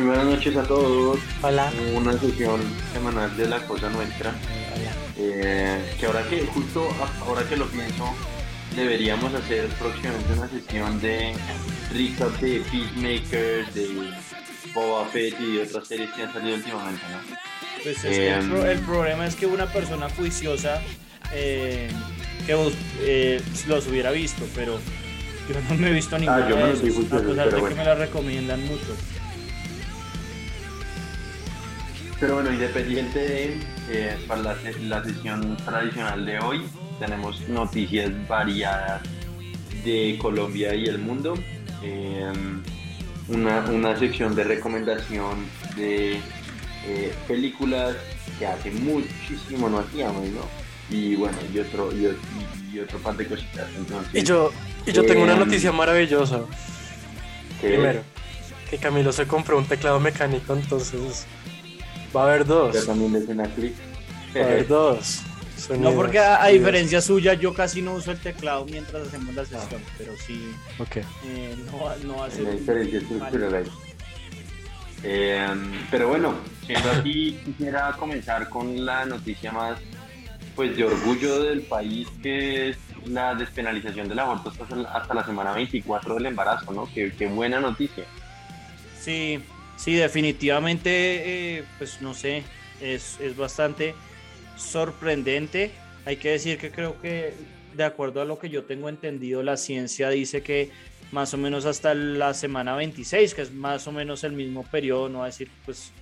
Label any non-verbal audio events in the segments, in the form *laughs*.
Muy buenas noches a todos. Hola. Una sesión semanal de La Cosa Nuestra. Eh, que ahora que, justo ahora que lo pienso, deberíamos hacer próximamente una sesión de recap de Peacemaker, de Boba Fett y de otras series que han salido últimamente, ¿no? Pues es que el, Em. pro- el problema es que una persona juiciosa eh, que vos, eh, los hubiera visto, pero yo no me he visto ninguna Ah, yo no de a pesar de bueno. que me la recomiendan mucho. Pero bueno, independiente de eh, para la, la sesión tradicional de hoy, tenemos noticias variadas de Colombia y el mundo. Eh, una, una sección de recomendación de eh, películas que hace muchísimo no hacíamos, ¿no? Y bueno, y otro, y, otro- y otro par de cositas. Entonces, Y yo, y yo tengo una Em, noticia maravillosa. que- Primero, que Camilo se compró un teclado mecánico, entonces va a haber que dos. también es una clip. Va a haber dos. No, porque a, a sonidos. diferencia suya, yo casi no uso el teclado mientras hacemos la sesión, pero sí, Ok. eh, no, no hace la un- diferencia estructural ahí. Eh, pero bueno, siendo así, quisiera comenzar con la noticia más pues de orgullo del país, que es la despenalización del aborto hasta, hasta la semana 24 del embarazo, ¿no? Qué, qué buena noticia. Sí, sí, definitivamente, eh, pues no sé, es, es bastante sorprendente. Hay que decir que creo que, de acuerdo a lo que yo tengo entendido, la ciencia dice que más o menos hasta la semana 26, que es más o menos el mismo periodo, no a decir pues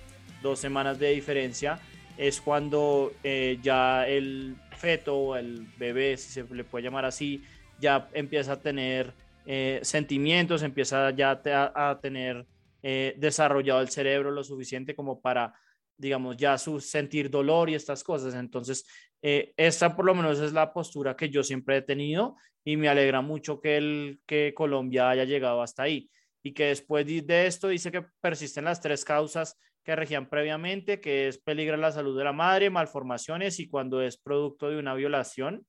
dos semanas de diferencia, es cuando eh, ya el feto o el bebé, si se le puede llamar así, ya empieza a tener eh, sentimientos, empieza ya a tener eh, desarrollado el cerebro lo suficiente como para, digamos, ya su sentir dolor y estas cosas. Entonces, eh, esta por lo menos es la postura que yo siempre he tenido y me alegra mucho que, el, que Colombia haya llegado hasta ahí y que después de esto dice que persisten las tres causas que regían previamente, que es peligra la salud de la madre, malformaciones y cuando es producto de una violación.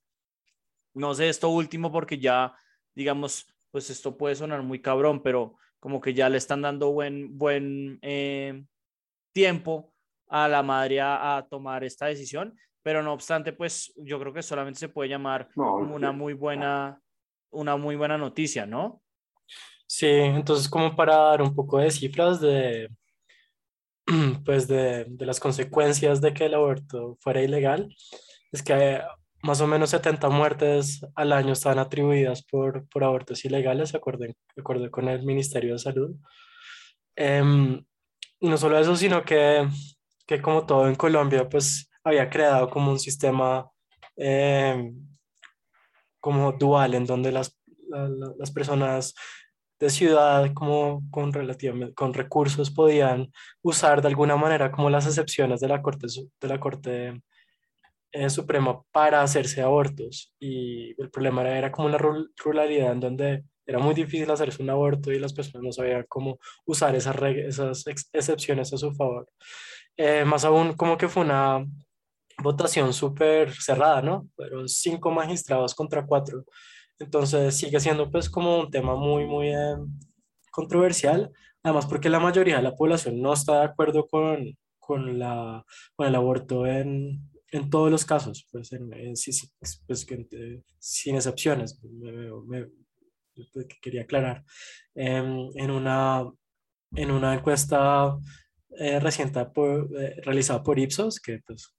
No sé esto último porque ya, digamos, pues esto puede sonar muy cabrón, pero como que ya le están dando buen, buen eh, tiempo a la madre a, a tomar esta decisión, pero no obstante, pues yo creo que solamente se puede llamar No, una muy buena, una muy buena noticia, ¿no? Sí, entonces como para dar un poco de cifras de, *clears throat* pues de, de las consecuencias de que el aborto fuera ilegal, es que más o menos 70 muertes al año están atribuidas por, por abortos ilegales, de acuerdo, con el Ministerio de Salud. Em, y no solo eso, sino que, que como todo en Colombia, pues había creado como un sistema em, como dual en donde las, la- la- las personas de ciudad como con relativamente con recursos podían usar de alguna manera como las excepciones de la Corte de la Corte eh, Suprema para hacerse abortos y el problema era, era como una ru- ruralidad en donde era muy difícil hacerse un aborto y las personas no sabían cómo usar esas, esas ex- excepciones a su favor. Eh, más aún como que fue una votación súper cerrada, ¿no? Fueron cinco magistrados contra cuatro. Entonces sigue siendo pues como un tema muy, muy eh, controversial, además porque la mayoría de la población no está de acuerdo con, con, la, con el aborto en, en todos los casos, pues, en, en- pues, eh, sin excepciones, me, me- me- que quería aclarar. Em, en, una, en una encuesta eh, reciente por- eh, realizada por Ipsos, que pues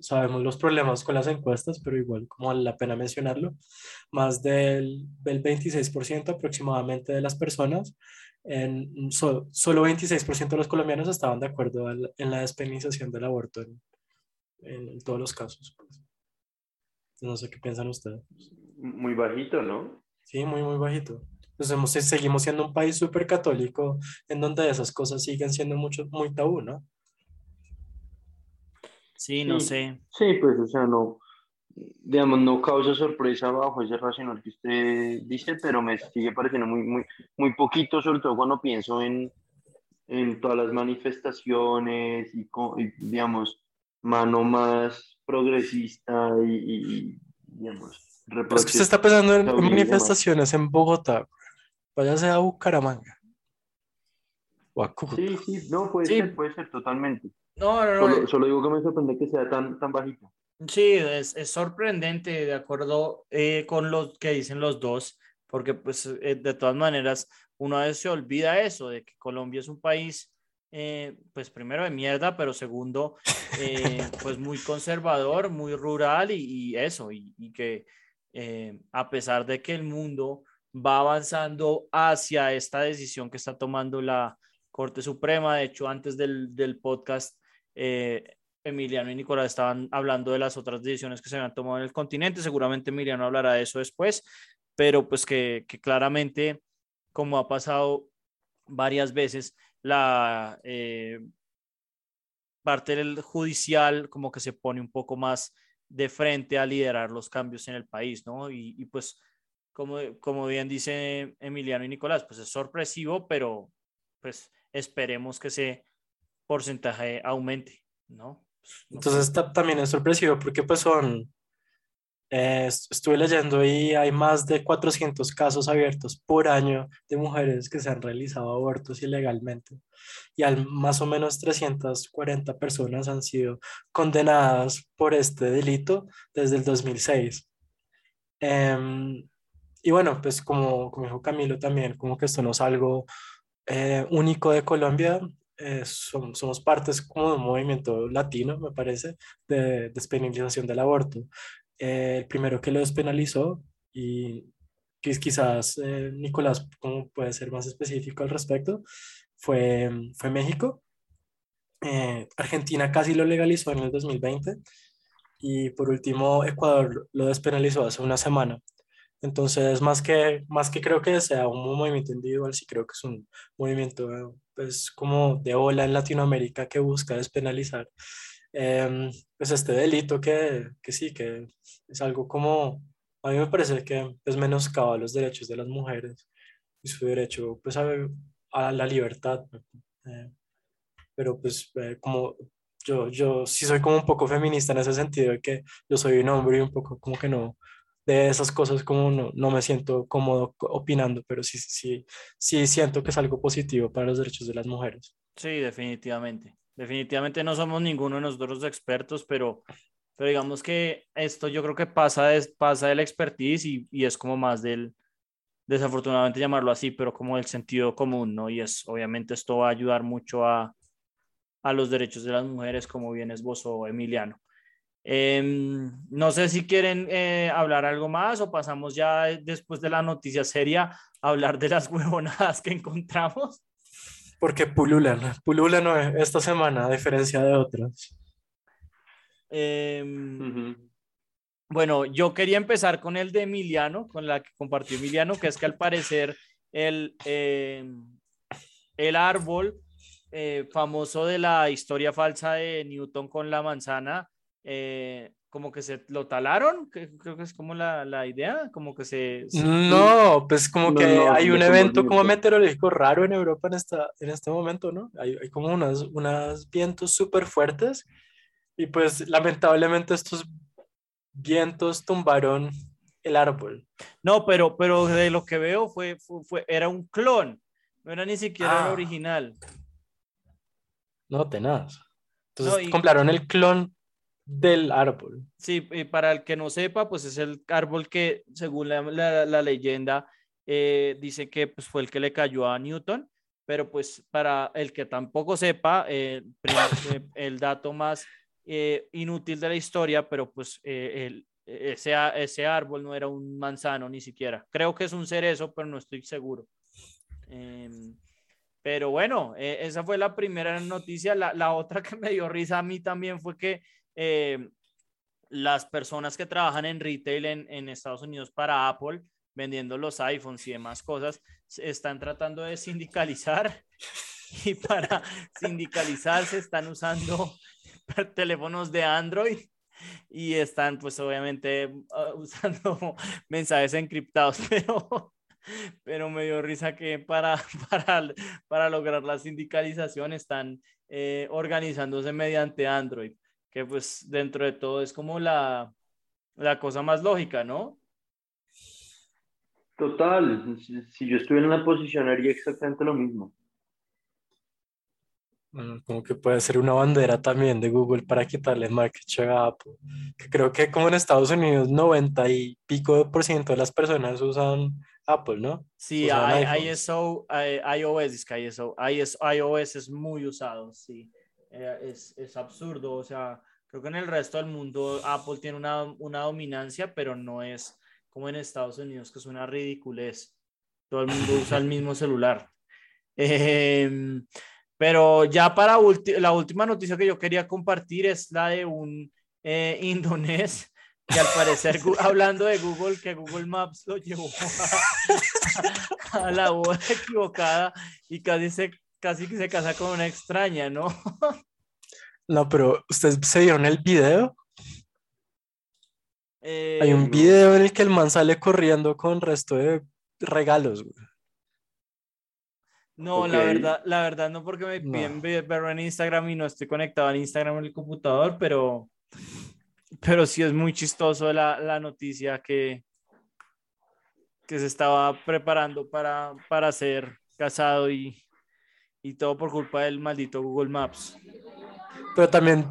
sabemos los problemas con las encuestas, pero igual como vale la pena mencionarlo, más del, del 26% aproximadamente de las personas, en, so- solo 26% de los colombianos estaban de acuerdo en la despenalización del aborto en, en- en todos los casos. pues. No sé qué piensan ustedes. Muy bajito, ¿no? Sí, muy, muy bajito. Pues hemos- seguimos siendo un país súper católico en donde esas cosas siguen siendo mucho, muy tabú, ¿no? Sí, no Sí. sé. Sí, pues, o sea, no, digamos, no causa sorpresa bajo ese racional que usted dice, pero me sigue pareciendo muy, muy, muy poquito, sobre todo cuando pienso en, en todas las manifestaciones y, digamos, mano más progresista y, y, y, digamos, Pero es que usted está pensando en manifestaciones en Bogotá. Váyase a Bucaramanga. o a Cúcuta. Sí, sí, no, puede Sí. ser, puede ser, totalmente. No, no, no. Solo, solo digo que me sorprende que sea tan, tan bajito. Sí, es, es sorprendente, de acuerdo eh, con lo que dicen los dos, porque pues eh, de todas maneras uno a veces se olvida eso, de que Colombia es un país, eh, pues primero de mierda, pero segundo, eh, *laughs* pues muy conservador, muy rural y, y eso, y, y que eh, a pesar de que el mundo va avanzando hacia esta decisión que está tomando la Corte Suprema, de hecho antes del, del podcast... eh, Emiliano y Nicolás estaban hablando de las otras decisiones que se habían tomado en el continente. Seguramente Emiliano hablará de eso después, pero pues que, que claramente, como ha pasado varias veces, la eh, parte del judicial como que se pone un poco más de frente a liderar los cambios en el país, ¿no? Y, pues, como, como bien dice Emiliano y Nicolás, pues es sorpresivo, pero pues esperemos que ese porcentaje aumente, ¿no? Pues, no Entonces ta- también es sorpresivo porque pues son, eh, est- estuve leyendo y hay más de 400 casos abiertos por año de mujeres que se han realizado abortos ilegalmente y al más o menos 340 personas han sido condenadas por este delito desde el 2006. Em, y bueno, pues como, como dijo Camilo también, como que esto no es algo eh, único de Colombia, eh, som- somos partes como de un movimiento latino, me parece, de despenalización del aborto. Eh, el primero que lo despenalizó y quiz- quizás eh, Nicolás, como puede ser más específico al respecto, fue, fue México. Eh, Argentina casi lo legalizó en el 2020 y por último Ecuador lo despenalizó hace una semana. Entonces, más que, más que creo que sea un movimiento individual, sí creo que es un movimiento pues, como de ola en Latinoamérica que busca despenalizar em, pues este delito que, que sí, que es algo como, a mí me parece que es menoscaba los derechos de las mujeres y su derecho pues a, a la libertad. eh, pero pues eh, como yo, yo sí soy como un poco feminista en ese sentido de que yo soy un hombre y un poco como que no, de esas cosas como no, no me siento cómodo opinando, pero sí, sí, sí siento que es algo positivo para los derechos de las mujeres. Sí, definitivamente. Definitivamente no somos ninguno de nosotros expertos, pero, pero digamos que esto yo creo que pasa de, pasa del expertise y, y es como más del, desafortunadamente llamarlo así, pero como del sentido común, ¿no? Y es, obviamente esto va a ayudar mucho a, a los derechos de las mujeres, como bien esbozó Emiliano. Em, no sé si quieren eh, hablar algo más o pasamos ya después de la noticia seria a hablar de las *laughs* huevonadas que encontramos. Porque pululan, pululan eh, esta semana a diferencia de otras. Em. Bueno, yo quería empezar con el de Emiliano, con la que compartió Emiliano, que es que al parecer el, eh, el árbol eh, famoso de la historia falsa de Newton con la manzana, eh, como que se lo talaron, creo que es como la, la idea, como que se... se- No, pues como No, que no, hay no un evento como meteorológico raro en Europa en, esta, en este momento, ¿no? Hay, hay como unas, unos vientos súper fuertes y pues lamentablemente estos vientos tumbaron el árbol. No, pero, pero de lo que veo fue, fue, fue- era un clon, no era ni siquiera el Ah. original. No, tenaz. Entonces No, y- compraron el clon del árbol. Sí, y para el que no sepa, pues es el árbol que, según la, la- la leyenda, eh, dice que pues, fue el que le cayó a Newton, pero pues para el que tampoco sepa, eh, *laughs* eh, el dato más eh, inútil de la historia, pero pues el- ese, ese árbol no era un manzano ni siquiera. Creo que es un cerezo, pero no estoy seguro. Em, pero bueno, esa fue la primera noticia. La, la otra *laughs* que me dio risa a mí también fue que eh, las personas que trabajan en retail en, en Estados Unidos para Apple, vendiendo los iPhones y demás cosas, están tratando de sindicalizar *laughs* y para sindicalizar se están usando *laughs* teléfonos de Android y están pues obviamente uh, *laughs* usando mensajes encriptados, pero, pero me dio risa que para, para, para lograr la sindicalización están eh, organizándose mediante Android, que pues dentro de todo es como la, la cosa más lógica, ¿no? Total, si, yo estuviera en la posición haría exactamente lo mismo. Mm, Como que puede ser una bandera también de Google para quitarle market share a Apple. Que creo que como en Estados Unidos 90 y pico de por ciento de las personas usan Apple, ¿no? Sí, I-. ISO, eh, iOS, es que ISO, IS iOS es muy usado, sí. Eh, es, es absurdo, o sea, creo que en el resto del mundo Apple tiene una, una dominancia, pero no es como en Estados Unidos, que es una ridiculez. Todo el mundo usa el mismo celular. *laughs* Em, pero ya para la última noticia que yo quería compartir es la de un eh, *laughs* que al parecer, hablando de Google, que Google Maps lo llevó *laughs* a, a la boda equivocada y casi se, casi que se casa con una extraña, ¿no? *laughs* No, pero ¿ustedes se vieron el video? Eh, Hay un no. video en el que el man sale corriendo con resto de regalos. güey. No, la verdad, la verdad no porque me piden ve- verlo en Instagram y no estoy conectado en Instagram en el computador, pero, pero sí es muy chistoso la, la noticia que, que se estaba preparando para, para ser casado y, y todo por culpa del maldito Google Maps. Pero también,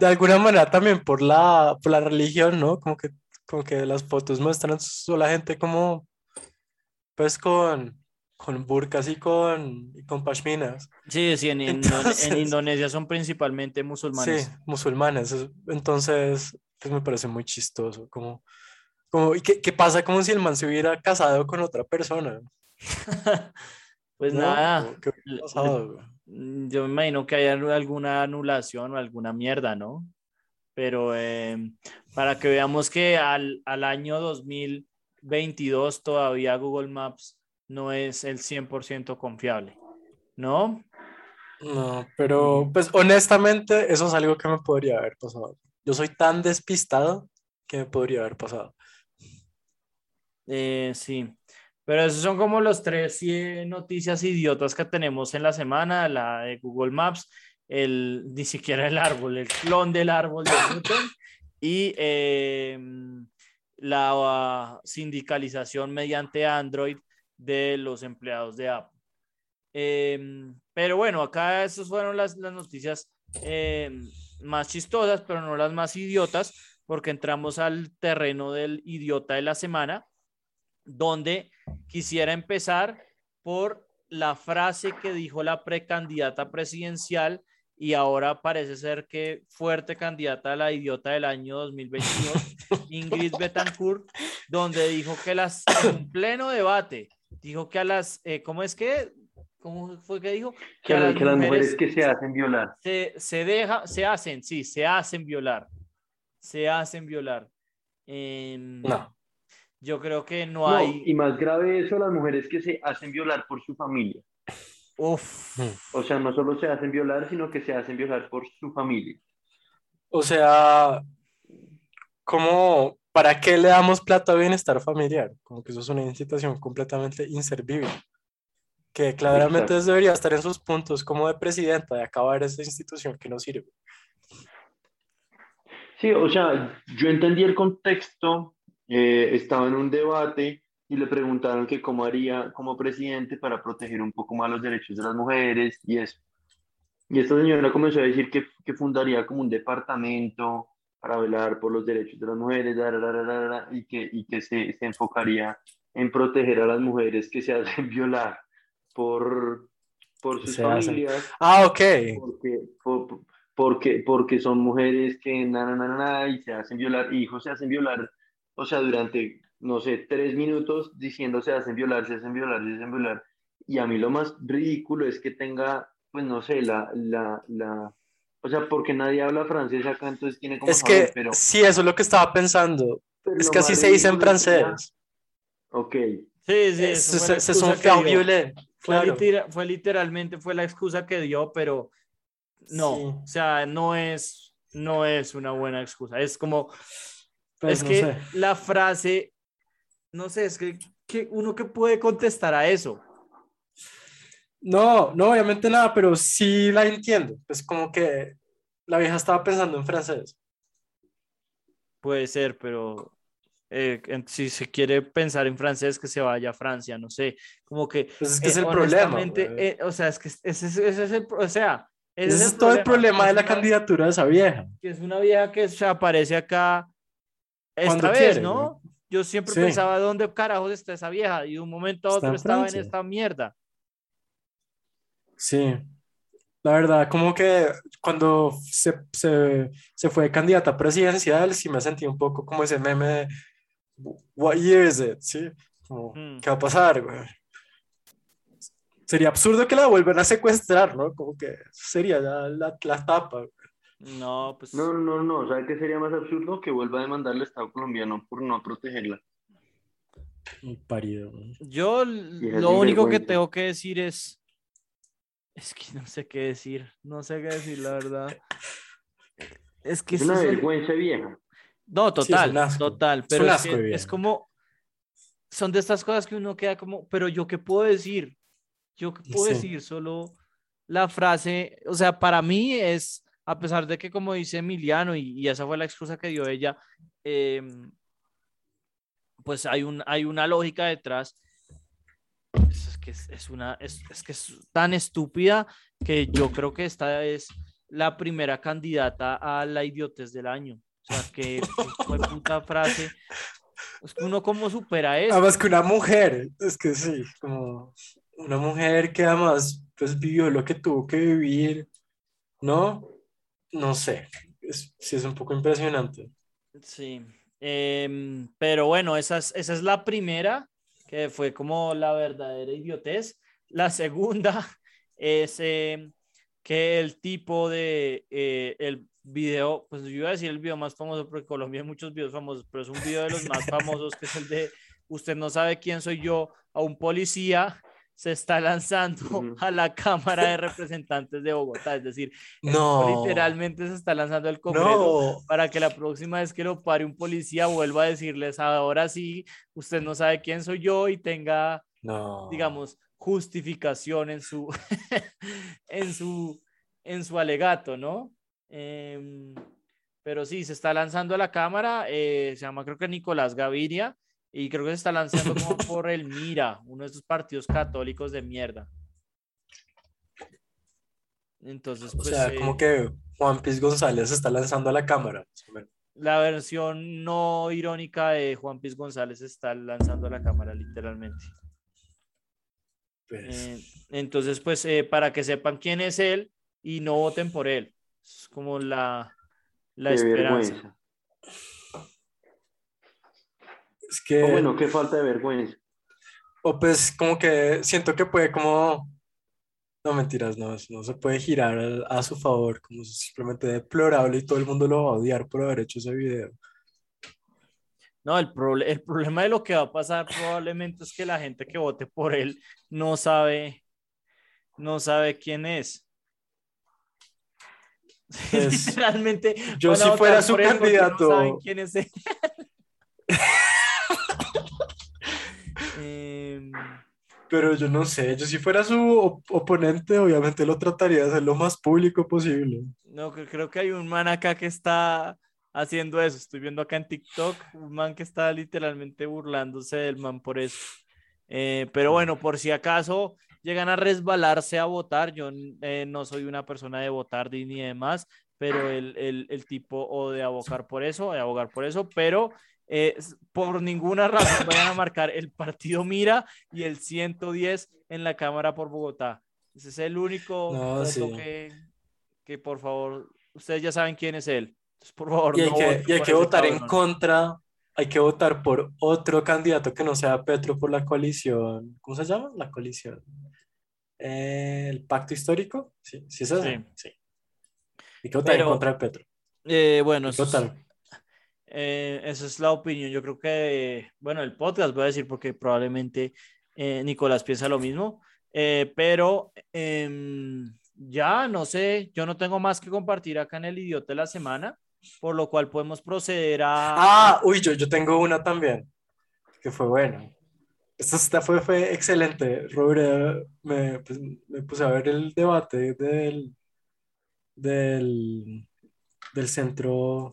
de alguna manera, también por la, por la religión, ¿no? Como que, como que las fotos muestran a gente como, pues con, con burkas y con, y con pashminas. Sí, sí, en, en- Entonces- en Indonesia son principalmente musulmanes. Sí, musulmanes. es- Entonces, pues me parece muy chistoso. Como, como, ¿y qué, qué pasa como si el man se hubiera casado con otra persona? *laughs* Pues ¿no? nada. Mm, Yo me imagino que hay al- alguna anulación o alguna mierda, ¿no? Pero eh, para que veamos que al, al año 2022 todavía Google Maps no es el 100% confiable, ¿no? No, pero pues honestamente eso es algo que me podría haber pasado. Yo soy tan despistado que me podría haber pasado. Eh, sí, pero esos son como los tres eh, noticias idiotas que tenemos en la semana, la de Google Maps, el, ni siquiera el árbol, el clon del árbol de *laughs* Newton y eh, la sindicalización mediante Android de los empleados de Apple. Eh, pero bueno, acá esas fueron las, las noticias eh, más chistosas, pero no las más idiotas, porque entramos al terreno del idiota de la semana, donde quisiera empezar por la frase que dijo la precandidata presidencial y ahora parece ser que fuerte candidata a la idiota del año 2022, *laughs* Ingrid Betancourt, donde dijo que las, en pleno debate, dijo que a las, eh, ¿cómo es que? ¿Cómo fue que dijo? Que, a que las mujeres que se hacen violar. se, se deja, se hacen, sí, se hacen violar. Se hacen violar. Em, No. Yo creo que no, No, hay. y más grave eso, las mujeres que se hacen violar por su familia. Uf, O sea, no solo se hacen violar, sino que se hacen violar por su familia. O sea, como, ¿para qué le damos plata a bienestar familiar? Como que eso es una institución completamente inservible. Que claramente Exacto. debería estar en sus puntos como de presidenta de acabar esa institución que no sirve. Sí, o sea, yo entendí el contexto, eh, estaba en un debate y le preguntaron que cómo haría como presidente para proteger un poco más los derechos de las mujeres y eso. Y esta señora comenzó a decir que, que fundaría como un departamento para velar por los derechos de las mujeres, da, da, da, y que, y que se, se enfocaría en proteger a las mujeres que se *laughs* hacen violar por, por sus Se hacen. familias Ah, ok. porque, por- porque, porque son mujeres que na, na, na, y se hacen violar, hijos se hacen violar, o sea, durante, no sé, tres minutos diciendo se hacen violar, se hacen violar, se hacen violar. Y a mí lo más ridículo es que tenga, pues no sé, la, la, la, o sea, porque nadie habla francés acá, entonces tiene como Es saber, que pero, sí, eso es lo que estaba pensando. pero Es que así se dice en francés. Ok, sí, sí, Es, eso que dio. violé. Fue, Claro. litera- fue literalmente fue la excusa que dio, pero no, Sí. o sea, no es, no es una buena excusa. Es como, Pues es no que sé. la frase, no sé, es que, que uno que puede contestar a eso. No, no, obviamente nada, pero sí la entiendo. Es como que la vieja estaba pensando en francés. Puede ser, pero eh, si se quiere pensar en francés, que se vaya a Francia, no sé, como que Pues es que es eh, el problema. eh, o sea, es que ese, es- ese es el, o sea, Ese, es, todo el problema de la candidatura de esa vieja. Que es una vieja que se aparece acá esta vez, ¿no? Yo siempre pensaba dónde carajos está esa vieja y de un momento a otro estaba en esta mierda. Sí, la verdad, como que cuando se, se, se fue candidata presidencial, sí me sentí un poco como ese meme de What year is it? ¿Sí? Hmm. ¿Qué va a pasar, güey? Sería absurdo que la vuelvan a secuestrar, ¿no? Como que sería la, la, la tapa. No, pues. No, no, no. ¿Sabes qué sería más absurdo? Que vuelva a demandar al Estado colombiano por no protegerla. Un parido. Yo lo único que tengo que decir es. Es que no sé qué decir. No sé qué decir, la verdad. Es que es una vergüenza vieja. No, total, total. Pero es, es, como. Son de estas cosas que uno queda como. Pero yo qué puedo decir? Yo qué puedo decir? Solo la frase. O sea, para mí es a pesar de que, como dice Emiliano, y, esa fue la excusa que dio ella, em, pues hay, un, hay una lógica detrás. Es, que es, una, es, que es tan estúpida que yo creo que esta es la primera candidata a la idiotez del año. O sea, que fue puta frase. Es que uno cómo supera eso. Además que una mujer, es que sí, como una mujer que además pues vivió lo que tuvo que vivir, ¿no? No sé, es, sí es un poco impresionante. Sí, em, pero bueno, esa es, esa es la primera, que fue como la verdadera idiotez. La segunda *laughs* es em, que el tipo de eh, el video, pues yo iba a decir el video más famoso porque Colombia hay muchos videos famosos, pero es un video de los más *laughs* famosos que es el de usted no sabe quién soy yo a un policía se está lanzando *laughs* a la Cámara de Representantes de Bogotá, es decir, no. literalmente se está lanzando al Congreso para que la próxima vez que lo pare un policía vuelva a decirles, ahora sí, usted no sabe quién soy yo y tenga, digamos, justificación en su, *laughs* en su, en su alegato, ¿no? Em, pero sí, se está lanzando a la Cámara, eh, se llama creo que Nicolás Gaviria, y creo que se está lanzando como por el Mira, uno de esos partidos católicos de mierda. Entonces, pues. O sea, como eh, que Juan Piz González se está lanzando a la cámara. La versión no irónica de Juan Piz González está lanzando a la cámara, literalmente. Pues. Eh, entonces, pues, eh, para que sepan quién es él y no voten por él. Es como la, la esperanza. Es que... O bueno, qué falta de vergüenza. O pues como que siento que puede como... No mentiras, no, no se puede girar a, su favor, como simplemente deplorable y todo el mundo lo va a odiar por haber hecho ese video. No, el, el problema de lo que va a pasar probablemente es que la gente que vote por él no sabe, no sabe quién es. Pues, *laughs* Realmente. Yo si fuera su candidato. No saben quién es él. *laughs* Em, pero yo no sé, yo si fuera su oponente, obviamente lo trataría de hacer lo más público posible. No, creo que hay un man acá que está haciendo eso. Estoy viendo acá en TikTok un man que está literalmente burlándose del man por eso. Eh, pero bueno, por si acaso llegan a resbalarse a votar, yo eh, no soy una persona de votar ni demás, pero el, el, el tipo o de abogar por eso, de abogar por eso, pero eh, por ninguna razón vayan a marcar el partido Mira y el 110 en la Cámara por Bogotá. Ese es el único que, que, por favor, ustedes ya saben quién es él. por favor, y hay que, hay que votar en contra, hay que votar por otro candidato que no sea Petro por la coalición. ¿Cómo se llama? La coalición. Eh, ¿El pacto histórico? Sí, sí es eso. Sí. Hay que votar en contra de Petro. Eh, bueno. Eh, esa es la opinión. Yo creo que, bueno, el podcast voy a decir porque probablemente eh, Nicolás piensa lo mismo, eh, pero em, ya no sé, yo no tengo más que compartir acá en el idiota de la semana, por lo cual podemos proceder a... Ah, uy, yo, yo tengo una también, que fue bueno. Esta fue, fue excelente. Robert, me, pues, me puse a ver el debate del, del, del centro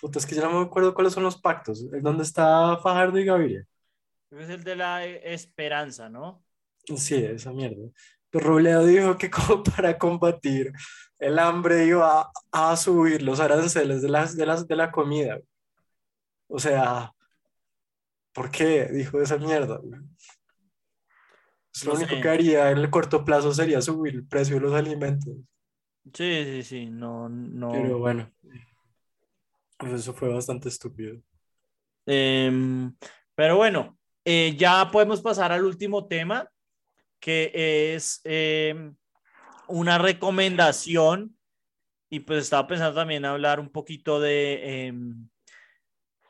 Puta, es que ya no me acuerdo cuáles son los pactos. ¿Dónde está Fajardo y Gaviria? Es el de la esperanza, ¿no? Sí, esa mierda. Robledo dijo que como para combatir el hambre iba a, a subir los aranceles de, las, de, las, de la comida. O sea, ¿por qué dijo esa mierda? Pues lo No único sé. que haría en el corto plazo sería subir el precio de los alimentos. Sí, sí, sí, no, no. Pero bueno, pues eso fue bastante estúpido. Em, pero bueno, eh, ya podemos pasar al último tema, que es em, una recomendación. Y pues estaba pensando también hablar un poquito de em,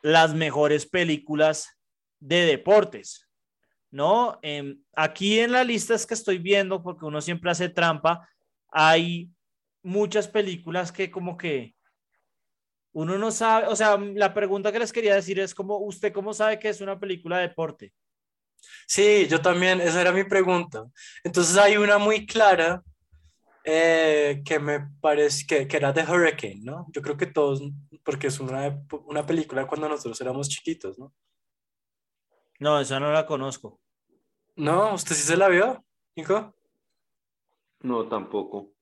las mejores películas de deportes, ¿no? Aquí en la lista es que estoy viendo, porque uno siempre hace trampa, hay muchas películas que como que uno no sabe, o sea, la pregunta que les quería decir es como, ¿usted cómo sabe que es una película de deporte? Sí, yo también, esa era mi pregunta. Entonces hay una muy clara eh, que me parece que, que era The Hurricane, ¿no? Yo creo que todos, porque es una, una película cuando nosotros éramos chiquitos, ¿no? No, esa no la conozco. ¿No? ¿Usted sí se la vio, Nico? No, tampoco.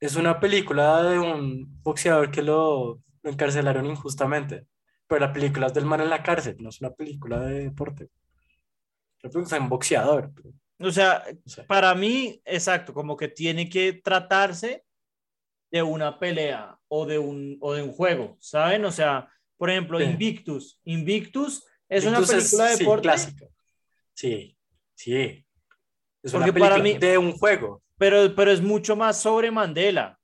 Es una película de un boxeador que lo, lo encarcelaron injustamente. Pero la película es del man en la cárcel, no es una película de deporte. La película es un boxeador. pero, O sea, no sé. para mí, exacto, como que tiene que tratarse de una pelea o de un, o de un juego, ¿saben? O sea, por ejemplo, Sí. Invictus. Invictus es una Entonces, película de sí, deporte, clásica. Sí, sí. Es una Porque para película mí- de un juego. pero, pero es mucho más sobre Mandela.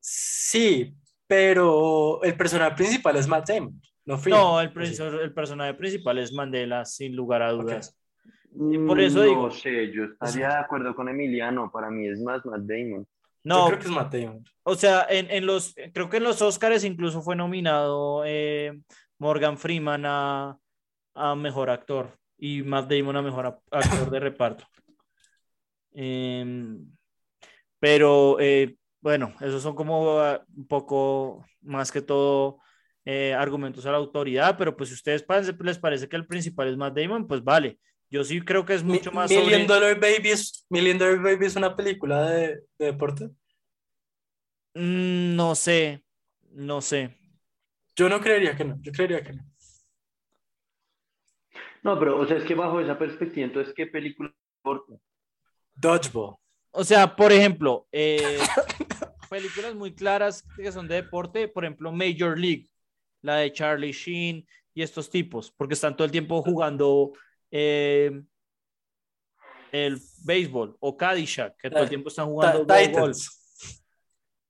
Sí, pero el personaje principal es Matt Damon, no Freeman. No, el, prin- el personaje principal es Mandela, sin lugar a dudas. Mm, por eso no digo. sé, yo estaría de acuerdo con Emiliano. Para mí es más Matt Damon. Yo No, creo que es Matt Damon. O sea, en, en los, creo que en los Oscars incluso fue nominado eh, Morgan Freeman a, a mejor actor y Matt Damon a mejor actor de reparto. Em, pero eh, bueno, esos son como ah, un poco más que todo eh, argumentos a la autoridad, pero pues si ustedes les parece que el principal es Matt Damon, pues vale. Yo sí creo que es mucho más Million sobre... Dollar Baby es, Million Dollar Baby es una película de, de deporte. Mm, No sé, no sé. Yo no creería que no, yo creería que no. No, pero, o sea, es que bajo esa perspectiva, entonces, ¿qué película importa? Dodgeball. O sea, por ejemplo, eh, *laughs* películas muy claras que son de deporte, por ejemplo, Major League, la de Charlie Sheen y estos tipos, porque están todo el tiempo jugando eh, el béisbol o Caddyshack, que todo el tiempo están jugando golf. Titans.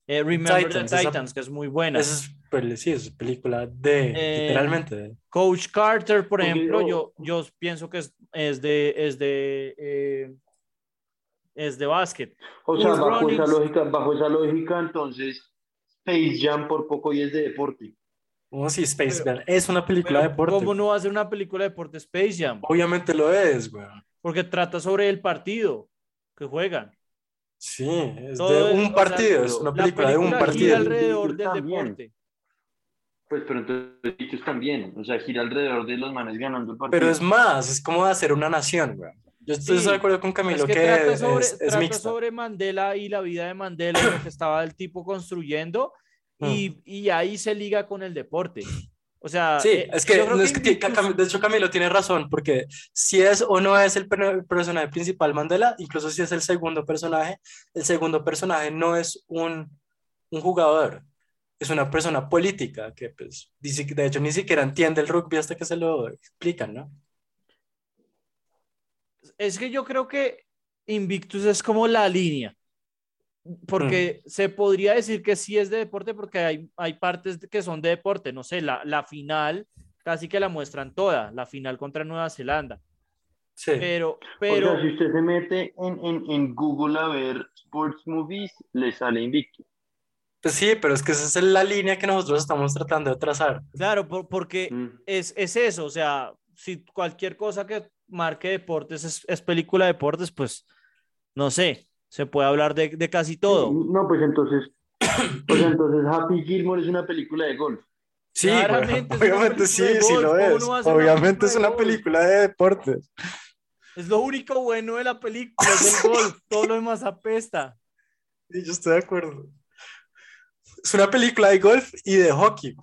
Eh, Remember Titans, the esa- Titans, que es muy buena. Esa es, sí, es película de, Eh, literalmente. Coach Carter, por ejemplo, yo- yo, pienso que es, es de, es de, es de básquet. O sea, bajo esa lógica, bajo esa lógica, entonces, Space Jam por poco y es de deporte. ¿Cómo si Space Jam es una película de deporte? ¿Cómo no va a ser una película de deporte Space Jam? Obviamente lo es, güey. Porque trata sobre el partido que juegan. Sí, es Todo de es- un o sea, partido, es una La película de un película gira partido. alrededor del También. deporte. Pues, pero entonces, dichos también. O sea, gira alrededor de los manes ganando el partido. Pero es más, es como hacer una nación, güey. Yo estoy Sí, de acuerdo con Camilo Es que que, trata, es, sobre, es trata mixta. sobre Mandela y la vida de Mandela lo que estaba el tipo construyendo y, y ahí se liga con el deporte. O sea. Sí, eh, es que, no, es que Cam- de hecho Camilo tiene razón, porque si es o no es el per- personaje principal Mandela, incluso si es el segundo personaje, el segundo personaje no es un, un jugador, es una persona política que pues, de hecho ni siquiera entiende el rugby hasta que se lo explican, ¿no? Es que yo creo que Invictus es como la línea, porque Mm. se podría decir que sí es de deporte porque hay, hay partes que son de deporte, no sé, la, la final casi que la muestran toda, la final contra Nueva Zelanda, Sí. pero, O pero, sea, si usted se mete en, en, en Google a ver sports movies, le sale Invictus. Pues sí, pero es que esa es la línea que nosotros estamos tratando de trazar. claro, por- porque Mm. es, es eso, o sea, si cualquier cosa que marque deportes es, es película de deportes, pues no sé, se puede hablar de, de casi todo. No, pues entonces, *coughs* pues entonces Happy Gilmore es una película de golf. Sí, Claramente obviamente sí, sí lo ¿cómo es. una Obviamente película es de una película de deportes. Es lo único bueno de la película, es el *laughs* golf. Todo lo demás apesta. Sí, yo estoy de acuerdo. Es una película de golf y de hockey.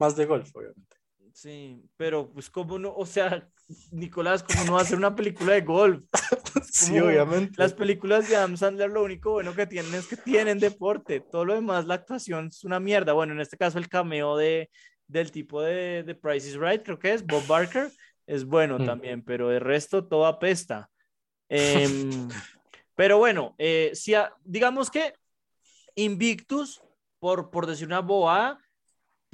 Más de golf, obviamente. Sí, pero pues como no, o sea, *laughs* Nicolás, ¿cómo no va a hacer una película de golf? *laughs* Sí, Como obviamente. Las películas de Adam Sandler lo único bueno que tienen es que tienen deporte. Todo lo demás, la actuación es una mierda. Bueno, en este caso el cameo de, del tipo de, de Price is Right, creo que es Bob Barker, es bueno Mm. también, pero el resto todo apesta. Em, *laughs* pero bueno, eh, si a- digamos que Invictus, por, por decir una boa,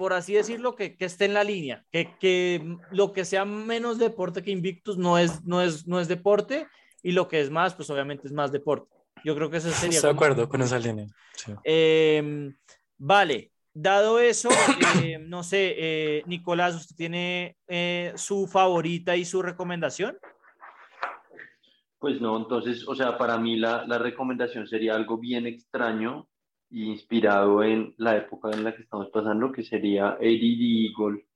por así decirlo, que, que esté en la línea, que, que lo que sea menos deporte que Invictus no es, no, es, no es deporte y lo que es más, pues obviamente es más deporte. Yo creo que eso sería... Estoy de acuerdo con esa línea. sí. Eh, vale, dado eso, eh, no sé, eh, Nicolás, ¿usted tiene eh, su favorita y su recomendación? Pues no, entonces, o sea, para mí la, la recomendación sería algo bien extraño inspirado en la época en la que estamos pasando, que sería ADD Eagle,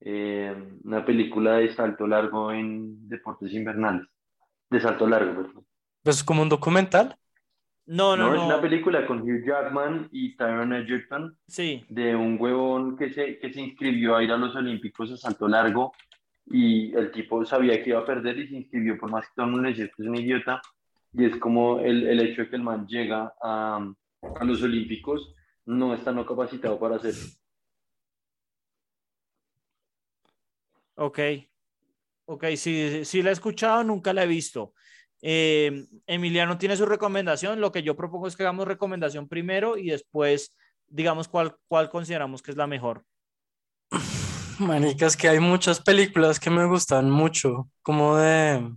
eh, una película de salto largo en deportes invernales, de salto largo, perdón. Pues es como un documental. No, no, No, no. es una película con Hugh Jackman y Tyron Edgerton Sí, de un huevón que se, que se inscribió a ir a los Olímpicos a salto largo y el tipo sabía que iba a perder y se inscribió por más que todo el mundo le decía que es un idiota y es como el, el hecho de que el man llega a, a los Olímpicos no está no capacitado para hacerlo. ok. Ok, sí, sí la he escuchado, nunca la he visto. Eh, Emiliano tiene su recomendación. Lo que yo propongo es que hagamos recomendación primero y después digamos cuál, cuál consideramos que es la mejor. *sighs* Manicas, que hay muchas películas que me gustan mucho, como de,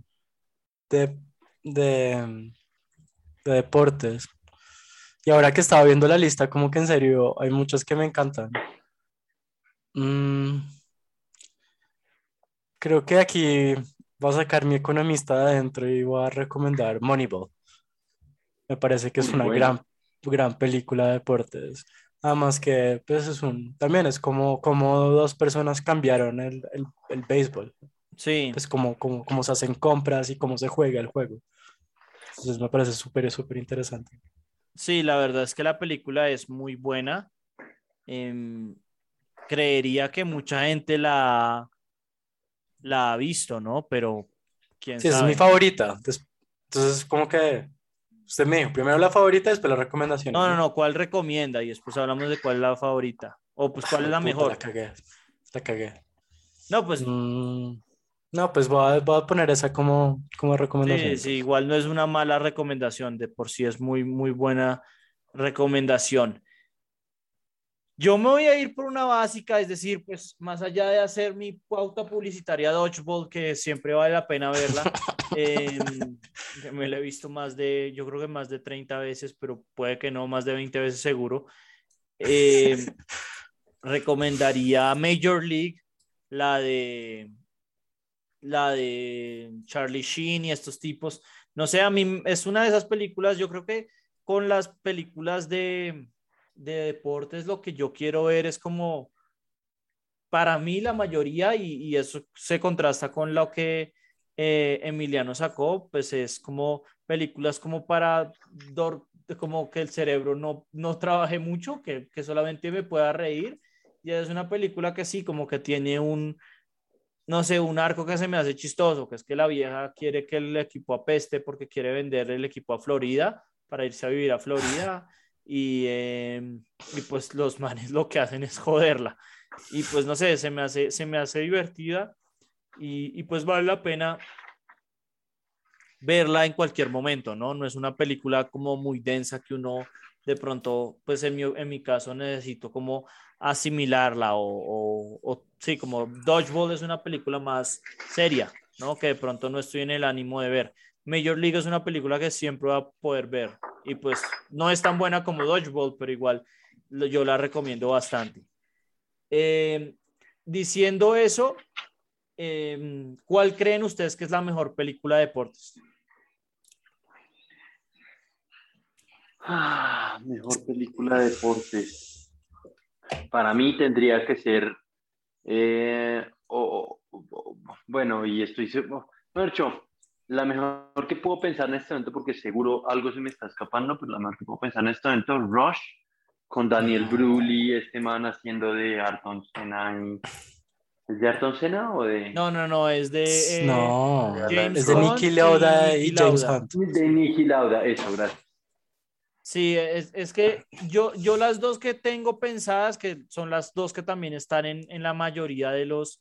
de, de, de deportes. Y ahora que estaba viendo la lista, como que en serio hay muchas que me encantan. Mm, creo que aquí voy a sacar mi economista de adentro y voy a recomendar Moneyball. Me parece que es Muy una buena. gran, gran película de deportes. Además que pues es un, también es como, como dos personas cambiaron el, el, el béisbol, Sí, pues como, como, cómo se hacen compras y cómo se juega el juego. Entonces me parece súper, súper interesante. Sí, la verdad es que la película es muy buena. Em, creería que mucha gente la, la ha visto, ¿no? Pero quién Sí, es mi favorita. Entonces, como que usted me dijo, primero la favorita, después la recomendación. No, no, no, ¿cuál recomienda? Y después hablamos de cuál es la favorita. O pues cuál es la Puta, mejor. La cagué, la cagué. No, pues Mm, no, pues voy a, voy a poner esa como, como recomendación. sí, sí, igual no es una mala recomendación, de por sí es muy, muy buena recomendación. Yo me voy a ir por una básica, es decir, pues más allá de hacer mi pauta publicitaria Dodgeball, que siempre vale la pena verla, *laughs* eh, que me la he visto más de, yo creo que más de 30 veces, pero puede que no, más de 20 veces seguro. Eh, *laughs* recomendaría Major League, la de la de Charlie Sheen y estos tipos. No sé, a mí es una de esas películas, yo creo que con las películas de, de deportes lo que yo quiero ver es como, para mí la mayoría, y, eso se contrasta con lo que eh, Emiliano sacó, pues es como películas como para dor- como que el cerebro no, no trabaje mucho, que, que solamente me pueda reír. Y es una película que sí, como que tiene un, no sé, un arco que se me hace chistoso, que es que la vieja quiere que el equipo apeste porque quiere vender el equipo a Florida para irse a vivir a Florida *laughs* y, eh, y pues los manes lo que hacen es joderla. Y pues no sé, se me hace, se me hace divertida y, y pues vale la pena verla en cualquier momento, ¿no? No es una película como muy densa que uno de pronto, pues en mi, en mi caso necesito como asimilarla o, sí, como Dodgeball es una película más seria, ¿no? Que de pronto no estoy en el ánimo de ver. Major League es una película que siempre va a poder ver y pues no es tan buena como Dodgeball, pero igual yo la recomiendo bastante. Eh, diciendo eso, eh, ¿cuál creen ustedes que es la mejor película de deportes? Ah, mejor película de deportes. Para mí tendría que ser, eh, o- o- o- bueno, y estoy, se- Mercho, la mejor que puedo pensar en este momento, porque seguro algo se me está escapando, pero la mejor que puedo pensar en este momento, Rush, con Daniel Brulli, este man haciendo de Arton Senna. y- ¿Es de Ayrton Senna o de...? No, no, no, es de. eh, no, James es de Nicky Lauda y, Niki James Lauda. Hunt. De Nicky Lauda, eso, gracias. Sí, es, es que yo, yo las dos que tengo pensadas, que son las dos que también están en, en la mayoría de los,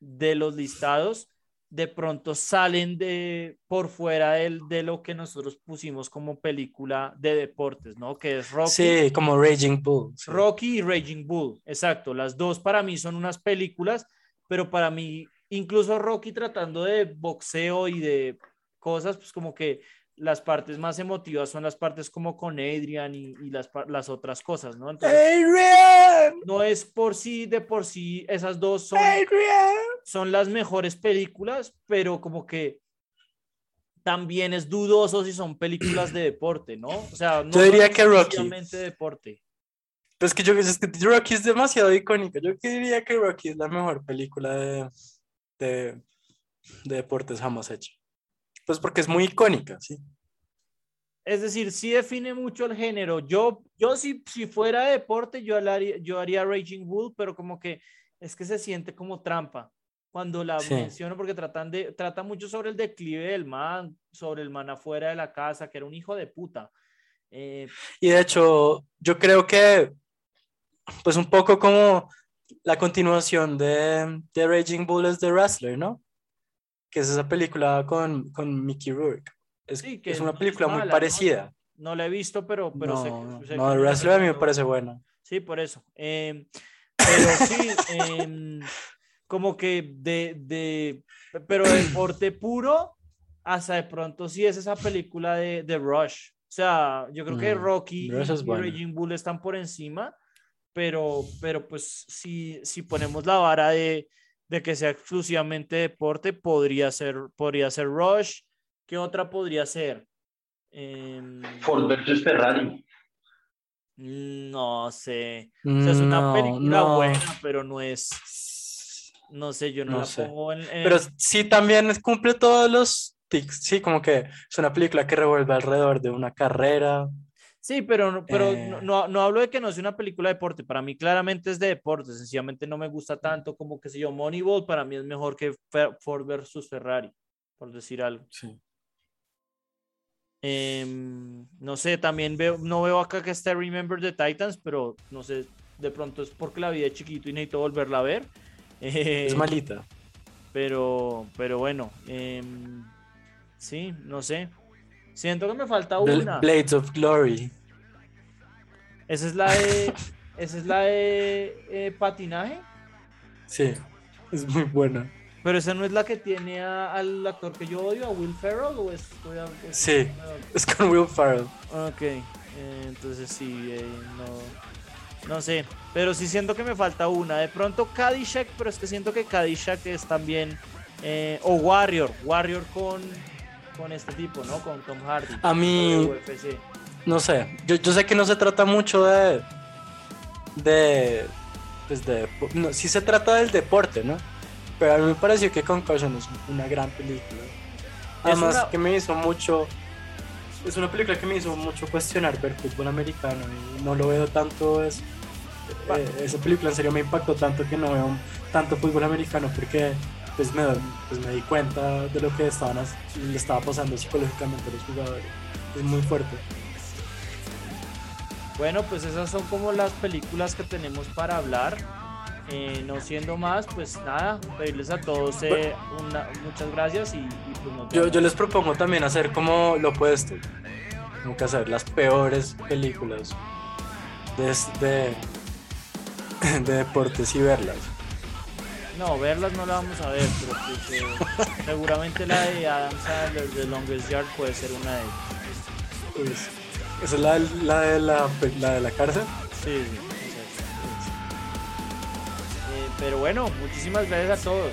de los listados, de pronto salen de por fuera del, de lo que nosotros pusimos como película de deportes, ¿no? Que es Rocky. Sí, como Raging Bull. sí. Rocky y Raging Bull, exacto. Las dos para mí son unas películas, pero para mí, incluso Rocky tratando de boxeo y de cosas, pues como que las partes más emotivas son las partes como con Adrian y, y las, las otras cosas, ¿no? Entonces, Adrian, no es por sí, de por sí, esas dos son, Adrian. son las mejores películas, pero como que también es dudoso si son películas de deporte, ¿no? O sea, no Yo diría que Rocky. deporte. Pues que yo es que Rocky es demasiado icónica. Yo diría que Rocky es la mejor película de, de, de deportes jamás hecha. Pues porque es muy icónica, sí. Es decir, sí define mucho el género. Yo, yo si, si fuera deporte, yo haría, yo haría Raging Bull, pero como que es que se siente como trampa cuando la Sí. menciono, porque tratan de, trata mucho sobre el declive del man, sobre el man afuera de la casa, que era un hijo de puta. Eh, Y de hecho, yo creo que, pues un poco como la continuación de, de Raging Bull es The Wrestler, ¿no? Que es esa película con, con Mickey Rourke. Es, Sí, que es una no película muy mala, ¿no? parecida. no la he visto, pero, pero sé, no, sé no, que The Wrestler a mí me parece buena. Sí, por eso. Eh, pero sí, *laughs* em, como que de, de, pero deporte puro, hasta de pronto sí es esa película de, de Rush. O sea, yo creo que Mm, Rocky Rush y, es y. Raging Bull están por encima, pero, pero pues si, si ponemos la vara de, de que sea exclusivamente deporte, podría ser, podría ser Rush. ¿Qué otra podría ser? Em, Ford versus Ferrari. no sé. O sea, es una No, película no. buena, pero no es, no sé, yo no, No la sé. pongo en, en- Pero sí también es- cumple todos los tics. Sí, como que es una película que revuelve alrededor de una carrera. Sí, pero, no- pero Eh. no, no, no hablo de que no sea una película de deporte. Para mí claramente es de deporte. Sencillamente no me gusta tanto como que si yo Moneyball para mí es mejor que Ford versus Ferrari, por decir algo. Sí. Em, no sé, también veo, no veo acá que esté Remember the Titans, pero no sé, de pronto es porque la vi de chiquito y necesito volverla a ver. Es Eh, malita. pero, pero bueno, em, sí, no sé. Siento que me falta una. Blades of Glory. Esa es la de, esa es la de eh, patinaje, Sí, es muy buena. pero esa no es la que tiene a- al actor que yo odio, a Will Ferrell, o es, a- es- Sí. Es con Will Ferrell. Ok, eh, entonces sí, eh, no, no sé, pero sí siento que me falta una. De pronto Caddyshack, pero es que siento que Caddyshack es también, eh, o Warrior, Warrior con, con este tipo, ¿no? Con Tom Hardy. A mí- UFC. No sé, yo, yo sé que no se trata mucho de. de. Pues de. No, sí se trata del deporte, ¿no? Pero a mí me pareció que Concussion es una gran película. Además, una- que me hizo mucho. Es una película que me hizo mucho cuestionar ver fútbol americano y no lo veo tanto. Es, Pa- eh, esa película en serio me impactó tanto que no veo tanto fútbol americano porque pues me, pues me di cuenta de lo que estaban, le estaba pasando psicológicamente a los jugadores. Es muy fuerte. Bueno, pues esas son como las películas que tenemos para hablar. Eh, no siendo más, pues nada, pedirles a todos eh, una- muchas gracias y, y pues Yo, yo les propongo también hacer como lo opuesto. Que hacer las peores películas de, de, *laughs* de deportes y verlas. No, verlas no la vamos a ver, pero pues, eh, *laughs* seguramente la de Adam Sandler, The Longest Yard, puede ser una de ellas. Uy, sí. ¿Esa es la, de la, la de la cárcel? Sí, sí, pero bueno, muchísimas gracias a todos.